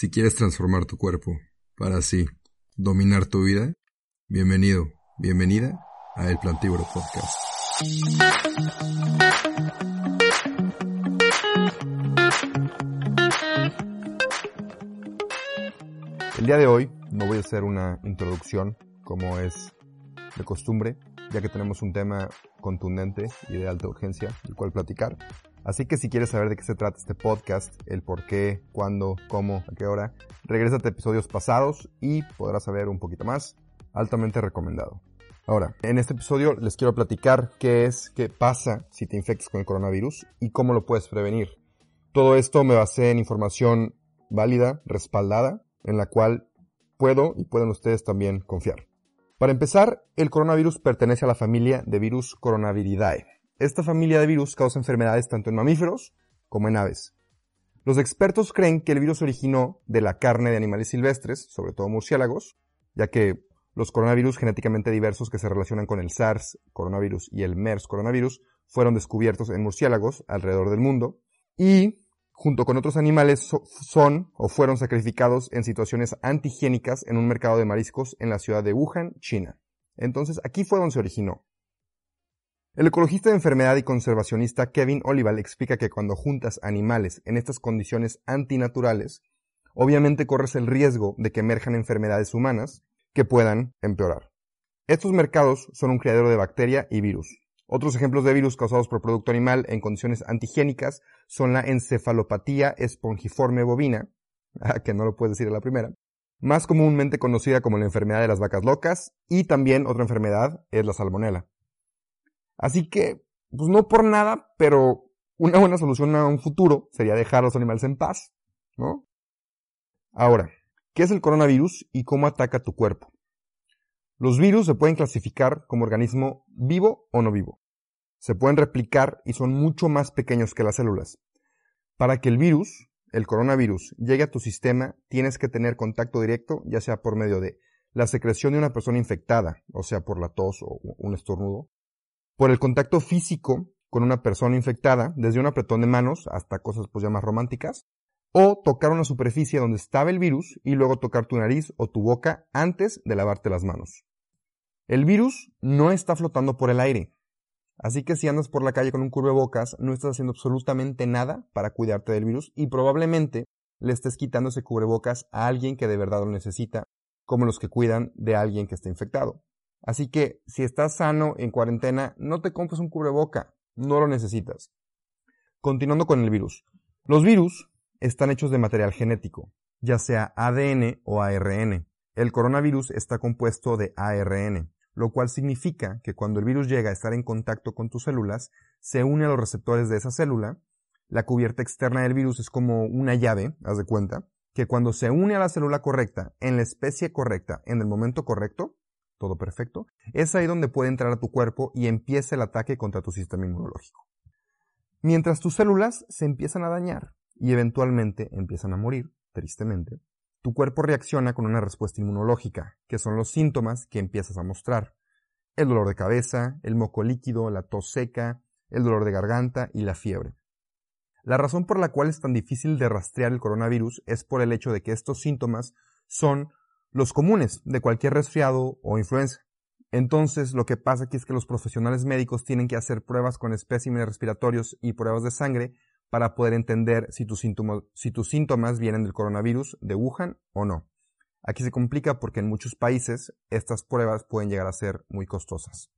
Si quieres transformar tu cuerpo para así dominar tu vida, bienvenido, bienvenida a El Plantívoro Podcast. El día de hoy no voy a hacer una introducción como es de costumbre, ya que tenemos un tema contundente y de alta urgencia, del cual platicar. Así que si quieres saber de qué se trata este podcast, el por qué, cuándo, cómo, a qué hora, regrésate a episodios pasados y podrás saber un poquito más. Altamente recomendado. Ahora, en este episodio les quiero platicar qué es, qué pasa si te infectas con el coronavirus y cómo lo puedes prevenir. Todo esto me basé en información válida, respaldada, en la cual puedo y pueden ustedes también confiar. Para empezar, el coronavirus pertenece a la familia de virus Coronaviridae. Esta familia de virus causa enfermedades tanto en mamíferos como en aves. Los expertos creen que el virus originó de la carne de animales silvestres, sobre todo murciélagos, ya que los coronavirus genéticamente diversos que se relacionan con el SARS coronavirus y el MERS coronavirus fueron descubiertos en murciélagos alrededor del mundo y junto con otros animales, son o fueron sacrificados en situaciones antihigiénicas en un mercado de mariscos en la ciudad de Wuhan, China. Entonces, aquí fue donde se originó. El ecologista de enfermedad y conservacionista Kevin Olival explica que cuando juntas animales en estas condiciones antinaturales, obviamente corres el riesgo de que emerjan enfermedades humanas que puedan empeorar. Estos mercados son un criadero de bacteria y virus, otros ejemplos de virus causados por producto animal en condiciones antihigiénicas son la encefalopatía espongiforme bovina, ah, que no lo puedes decir a la primera, más comúnmente conocida como la enfermedad de las vacas locas, y también otra enfermedad es la salmonela. Así que, pues no por nada, pero una buena solución a un futuro sería dejar a los animales en paz, ¿no? Ahora, ¿qué es el coronavirus y cómo ataca tu cuerpo? Los virus se pueden clasificar como organismo vivo o no vivo. Se pueden replicar y son mucho más pequeños que las células. Para que el virus, el coronavirus, llegue a tu sistema, tienes que tener contacto directo, ya sea por medio de la secreción de una persona infectada, o sea, por la tos o un estornudo, por el contacto físico con una persona infectada, desde un apretón de manos hasta cosas pues ya más románticas, o tocar una superficie donde estaba el virus y luego tocar tu nariz o tu boca antes de lavarte las manos. El virus no está flotando por el aire. Así que si andas por la calle con un cubrebocas, no estás haciendo absolutamente nada para cuidarte del virus y probablemente le estés quitando ese cubrebocas a alguien que de verdad lo necesita, como los que cuidan de alguien que está infectado. Así que si estás sano en cuarentena, no te compres un cubreboca, no lo necesitas. Continuando con el virus. Los virus están hechos de material genético, ya sea ADN o ARN. El coronavirus está compuesto de ARN, lo cual significa que cuando el virus llega a estar en contacto con tus células, se une a los receptores de esa célula, la cubierta externa del virus es como una llave, haz de cuenta, que cuando se une a la célula correcta, en la especie correcta, en el momento correcto, todo perfecto, es ahí donde puede entrar a tu cuerpo y empieza el ataque contra tu sistema inmunológico. Mientras tus células se empiezan a dañar y eventualmente empiezan a morir, tristemente, tu cuerpo reacciona con una respuesta inmunológica, que son los síntomas que empiezas a mostrar. El dolor de cabeza, el moco líquido, la tos seca, el dolor de garganta y la fiebre. La razón por la cual es tan difícil de rastrear el coronavirus es por el hecho de que estos síntomas son los comunes de cualquier resfriado o influenza. Entonces, lo que pasa aquí es que los profesionales médicos tienen que hacer pruebas con especímenes respiratorios y pruebas de sangre para poder entender si tus, síntomas, si tus síntomas vienen del coronavirus de Wuhan o no. Aquí se complica porque en muchos países estas pruebas pueden llegar a ser muy costosas.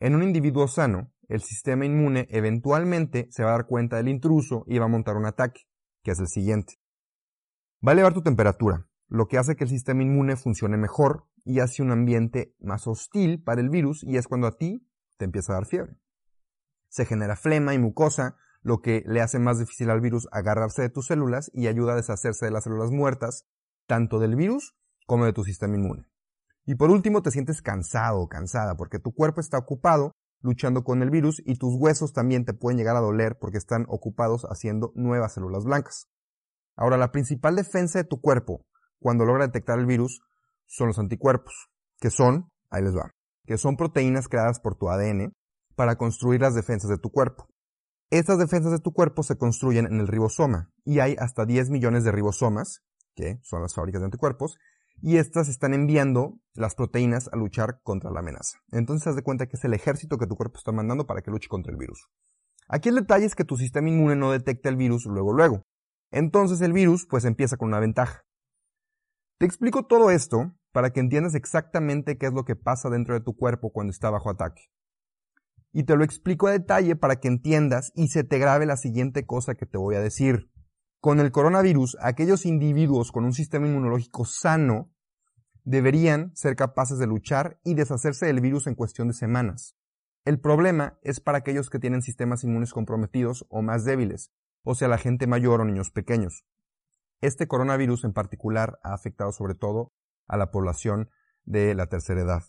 En un individuo sano, el sistema inmune eventualmente se va a dar cuenta del intruso y va a montar un ataque, que es el siguiente. Va a elevar tu temperatura, lo que hace que el sistema inmune funcione mejor y hace un ambiente más hostil para el virus y es cuando a ti te empieza a dar fiebre. Se genera flema y mucosa, lo que le hace más difícil al virus agarrarse de tus células y ayuda a deshacerse de las células muertas, tanto del virus como de tu sistema inmune. Y por último, te sientes cansado o cansada porque tu cuerpo está ocupado luchando con el virus y tus huesos también te pueden llegar a doler porque están ocupados haciendo nuevas células blancas. Ahora, la principal defensa de tu cuerpo cuando logra detectar el virus son los anticuerpos, que son, ahí les va, que son proteínas creadas por tu ADN para construir las defensas de tu cuerpo. Estas defensas de tu cuerpo se construyen en el ribosoma y hay hasta 10 millones de ribosomas, que son las fábricas de anticuerpos, y estas están enviando las proteínas a luchar contra la amenaza. Entonces haz de cuenta que es el ejército que tu cuerpo está mandando para que luche contra el virus. Aquí el detalle es que tu sistema inmune no detecta el virus luego luego. Entonces el virus pues empieza con una ventaja. Te explico todo esto para que entiendas exactamente qué es lo que pasa dentro de tu cuerpo cuando está bajo ataque. Y te lo explico a detalle para que entiendas y se te grabe la siguiente cosa que te voy a decir. Con el coronavirus, aquellos individuos con un sistema inmunológico sano deberían ser capaces de luchar y deshacerse del virus en cuestión de semanas. El problema es para aquellos que tienen sistemas inmunes comprometidos o más débiles, o sea, la gente mayor o niños pequeños. Este coronavirus en particular ha afectado sobre todo a la población de la tercera edad.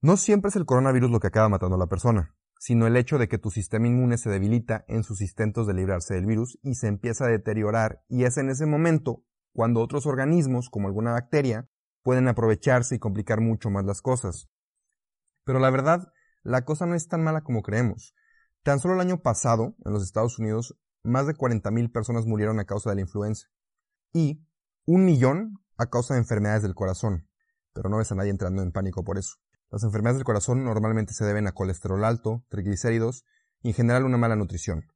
No siempre es el coronavirus lo que acaba matando a la persona sino el hecho de que tu sistema inmune se debilita en sus intentos de librarse del virus y se empieza a deteriorar y es en ese momento cuando otros organismos, como alguna bacteria, pueden aprovecharse y complicar mucho más las cosas. Pero la verdad, la cosa no es tan mala como creemos. Tan solo el año pasado, en los Estados Unidos, más de 40.000 personas murieron a causa de la influenza y un millón a causa de enfermedades del corazón. Pero no ves a nadie entrando en pánico por eso. Las enfermedades del corazón normalmente se deben a colesterol alto, triglicéridos y en general una mala nutrición.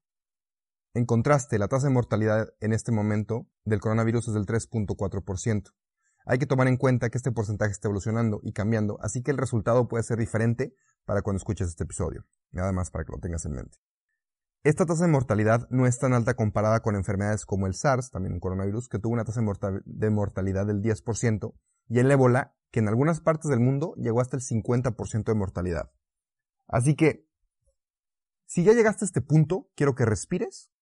En contraste, la tasa de mortalidad en este momento del coronavirus es del 3.4%. Hay que tomar en cuenta que este porcentaje está evolucionando y cambiando, así que el resultado puede ser diferente para cuando escuches este episodio. Nada más para que lo tengas en mente. Esta tasa de mortalidad no es tan alta comparada con enfermedades como el SARS, también un coronavirus, que tuvo una tasa de mortalidad del 10%, y el ébola, que en algunas partes del mundo llegó hasta el 50% de mortalidad. Así que, si ya llegaste a este punto, quiero que respires,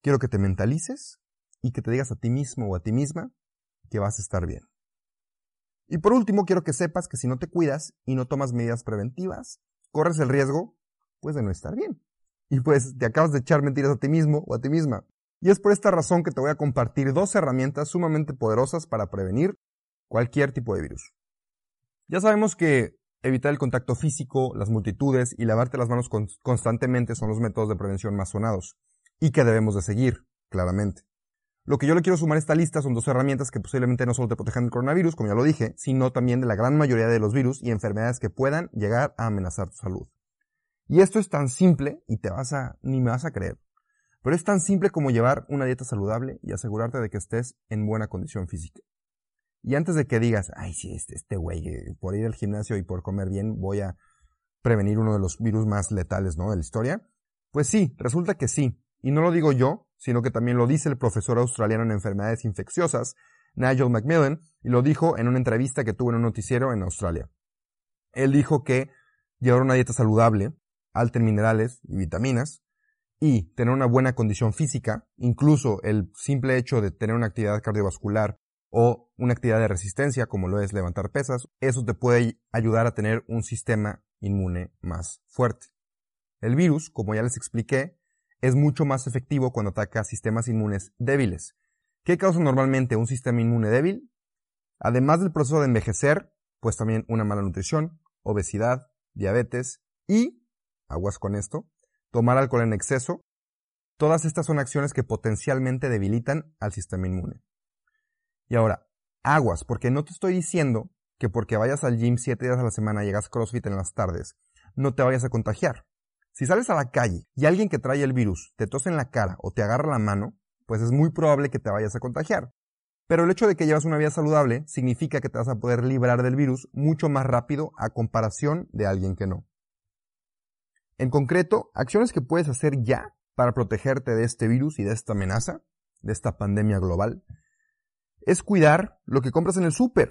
quiero que te mentalices y que te digas a ti mismo o a ti misma que vas a estar bien. Y por último, quiero que sepas que si no te cuidas y no tomas medidas preventivas, corres el riesgo, pues, de no estar bien. Y pues te acabas de echar mentiras a ti mismo o a ti misma. Y es por esta razón que te voy a compartir dos herramientas sumamente poderosas para prevenir cualquier tipo de virus. Ya sabemos que evitar el contacto físico, las multitudes y lavarte las manos constantemente son los métodos de prevención más sonados y que debemos de seguir, claramente. Lo que yo le quiero sumar a esta lista son dos herramientas que posiblemente no solo te protejan del coronavirus, como ya lo dije, sino también de la gran mayoría de los virus y enfermedades que puedan llegar a amenazar tu salud. Y esto es tan simple, y te vas a, ni me vas a creer, pero es tan simple como llevar una dieta saludable y asegurarte de que estés en buena condición física. Y antes de que digas, ay, sí, este, este güey, eh, por ir al gimnasio y por comer bien voy a prevenir uno de los virus más letales, ¿no? De la historia. Pues sí, resulta que sí. Y no lo digo yo, sino que también lo dice el profesor australiano en enfermedades infecciosas, Nigel Macmillan, y lo dijo en una entrevista que tuvo en un noticiero en Australia. Él dijo que llevar una dieta saludable, alta en minerales y vitaminas, y tener una buena condición física, incluso el simple hecho de tener una actividad cardiovascular o una actividad de resistencia como lo es levantar pesas, eso te puede ayudar a tener un sistema inmune más fuerte. El virus, como ya les expliqué, es mucho más efectivo cuando ataca sistemas inmunes débiles. ¿Qué causa normalmente un sistema inmune débil? Además del proceso de envejecer, pues también una mala nutrición, obesidad, diabetes y, aguas con esto, tomar alcohol en exceso. Todas estas son acciones que potencialmente debilitan al sistema inmune. Y ahora, aguas, porque no te estoy diciendo que porque vayas al gym siete días a la semana y llegas CrossFit en las tardes, no te vayas a contagiar. Si sales a la calle y alguien que trae el virus te tose en la cara o te agarra la mano, pues es muy probable que te vayas a contagiar. Pero el hecho de que llevas una vida saludable significa que te vas a poder librar del virus mucho más rápido a comparación de alguien que no. En concreto, acciones que puedes hacer ya para protegerte de este virus y de esta amenaza, de esta pandemia global, es cuidar lo que compras en el súper.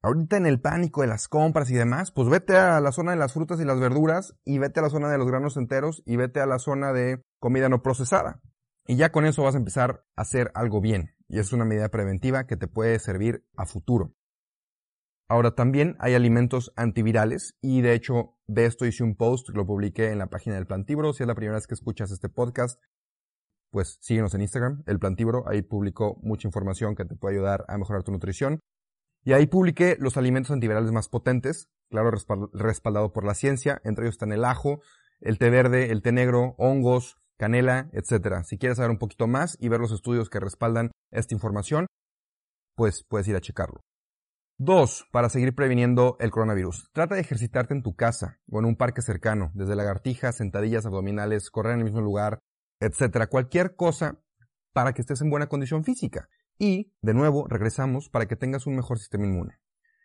Ahorita en el pánico de las compras y demás, pues vete a la zona de las frutas y las verduras y vete a la zona de los granos enteros y vete a la zona de comida no procesada. Y ya con eso vas a empezar a hacer algo bien. Y es una medida preventiva que te puede servir a futuro. Ahora también hay alimentos antivirales y de hecho de esto hice un post, lo publiqué en la página del Plantibro. Si es la primera vez que escuchas este podcast, pues síguenos en Instagram, el Plantibro, ahí publico mucha información que te puede ayudar a mejorar tu nutrición. Y ahí publiqué los alimentos antivirales más potentes, claro, respaldado por la ciencia, entre ellos están el ajo, el té verde, el té negro, hongos, canela, etc. Si quieres saber un poquito más y ver los estudios que respaldan esta información, pues puedes ir a checarlo. Dos, para seguir previniendo el coronavirus. Trata de ejercitarte en tu casa o en un parque cercano, desde lagartijas, sentadillas abdominales, correr en el mismo lugar, etc. Cualquier cosa para que estés en buena condición física. Y, de nuevo, regresamos para que tengas un mejor sistema inmune.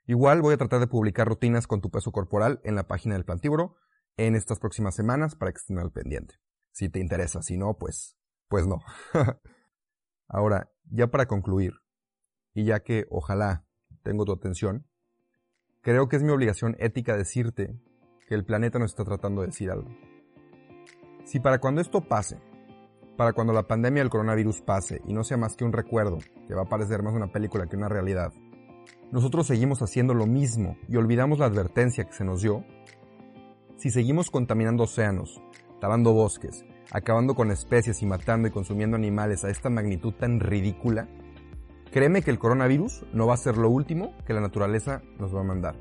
Igual voy a tratar de publicar rutinas con tu peso corporal en la página del Plantívoro en estas próximas semanas para que estén al pendiente. Si te interesa, si no, pues, pues no. Ahora, ya para concluir, y ya que ojalá tengo tu atención, creo que es mi obligación ética decirte que el planeta nos está tratando de decir algo. Si para cuando esto pase, para cuando la pandemia del coronavirus pase y no sea más que un recuerdo, que va a parecer más una película que una realidad, nosotros seguimos haciendo lo mismo y olvidamos la advertencia que se nos dio, si seguimos contaminando océanos, talando bosques, acabando con especies y matando y consumiendo animales a esta magnitud tan ridícula, Créeme que el coronavirus no va a ser lo último que la naturaleza nos va a mandar.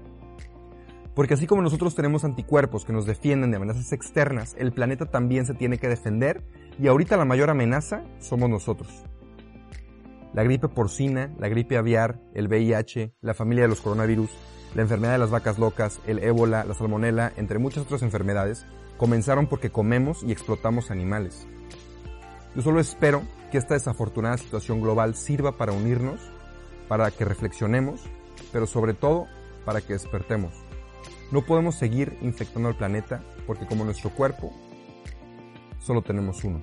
Porque así como nosotros tenemos anticuerpos que nos defienden de amenazas externas, el planeta también se tiene que defender y ahorita la mayor amenaza somos nosotros. La gripe porcina, la gripe aviar, el VIH, la familia de los coronavirus, la enfermedad de las vacas locas, el ébola, la salmonela, entre muchas otras enfermedades, comenzaron porque comemos y explotamos animales. Yo solo espero que esta desafortunada situación global sirva para unirnos, para que reflexionemos, pero sobre todo para que despertemos. No podemos seguir infectando al planeta porque como nuestro cuerpo, solo tenemos uno.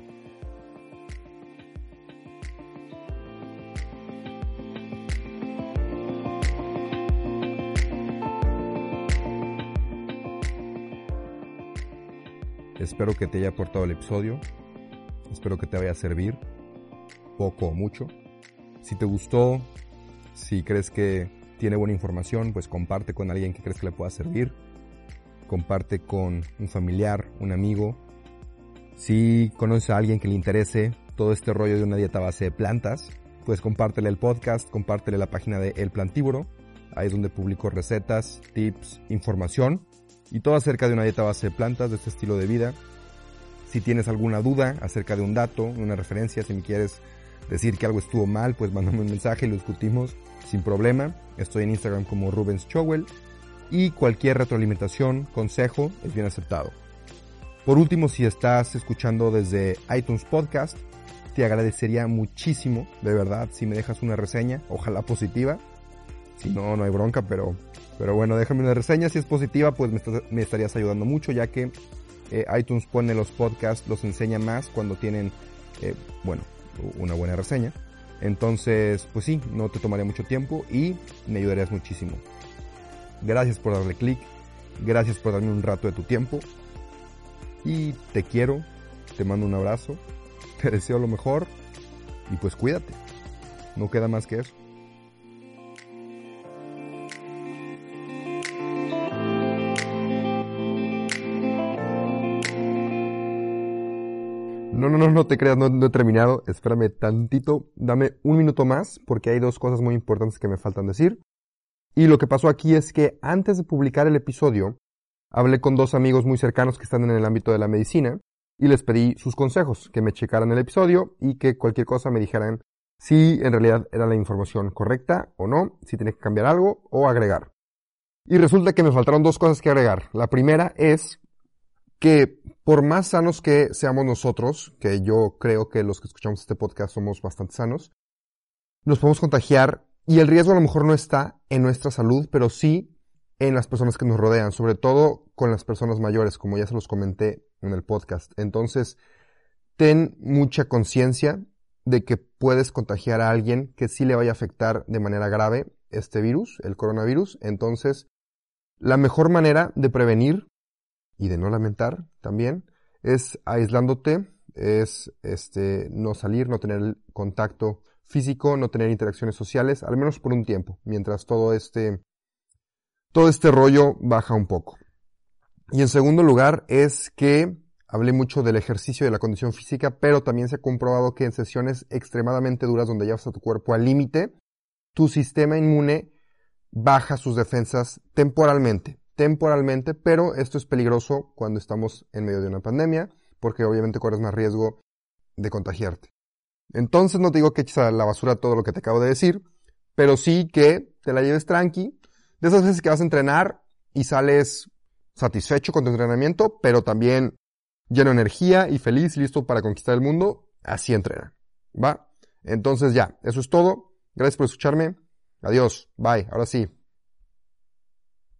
Espero que te haya aportado el episodio. Espero que te vaya a servir poco o mucho. Si te gustó, si crees que tiene buena información, pues comparte con alguien que crees que le pueda servir. Comparte con un familiar, un amigo. Si conoces a alguien que le interese todo este rollo de una dieta base de plantas, pues compártele el podcast, compártele la página de El Plantívoro. Ahí es donde publico recetas, tips, información y todo acerca de una dieta base de plantas, de este estilo de vida. Si tienes alguna duda acerca de un dato, una referencia, si me quieres decir que algo estuvo mal, pues mándame un mensaje y lo discutimos sin problema. Estoy en Instagram como Rubens Chowell y cualquier retroalimentación, consejo es bien aceptado. Por último, si estás escuchando desde iTunes Podcast, te agradecería muchísimo, de verdad, si me dejas una reseña, ojalá positiva. Si no, no hay bronca, pero, pero bueno, déjame una reseña. Si es positiva, pues me, estarías ayudando mucho, ya que eh, iTunes pone los podcasts, los enseña más cuando tienen, eh, bueno, una buena reseña. Entonces, pues sí, no te tomaría mucho tiempo y me ayudarías muchísimo. Gracias por darle clic, gracias por darme un rato de tu tiempo y te quiero, te mando un abrazo, te deseo lo mejor y pues cuídate. No queda más que eso. No, no, no, no te creas, no, he terminado. Espérame tantito, dame un minuto más porque hay dos cosas muy importantes que me faltan decir. Y lo que pasó aquí es que antes de publicar el episodio, hablé con dos amigos muy cercanos que están en el ámbito de la medicina y les pedí sus consejos, que me checaran el episodio y que cualquier cosa me dijeran si en realidad era la información correcta o no, si tenía que cambiar algo o agregar. Y resulta que me faltaron dos cosas que agregar. La primera es que por más sanos que seamos nosotros, que yo creo que los que escuchamos este podcast somos bastante sanos, nos podemos contagiar y el riesgo a lo mejor no está en nuestra salud, pero sí en las personas que nos rodean, sobre todo con las personas mayores, como ya se los comenté en el podcast. Entonces, ten mucha conciencia de que puedes contagiar a alguien que sí le vaya a afectar de manera grave este virus, el coronavirus. Entonces, la mejor manera de prevenir y de no lamentar también, es aislándote, es este, no salir, no tener contacto físico, no tener interacciones sociales, al menos por un tiempo, mientras todo este, todo este rollo baja un poco. Y en segundo lugar es que hablé mucho del ejercicio y de la condición física, pero también se ha comprobado que en sesiones extremadamente duras donde llevas a tu cuerpo al límite, tu sistema inmune baja sus defensas temporalmente temporalmente, pero esto es peligroso cuando estamos en medio de una pandemia, porque obviamente corres más riesgo de contagiarte. Entonces no te digo que eches a la basura todo lo que te acabo de decir, pero sí que te la lleves tranqui. De esas veces que vas a entrenar y sales satisfecho con tu entrenamiento, pero también lleno de energía y feliz, listo para conquistar el mundo, así entrena. ¿Va? Entonces ya, eso es todo. Gracias por escucharme. Adiós. Bye. Ahora sí.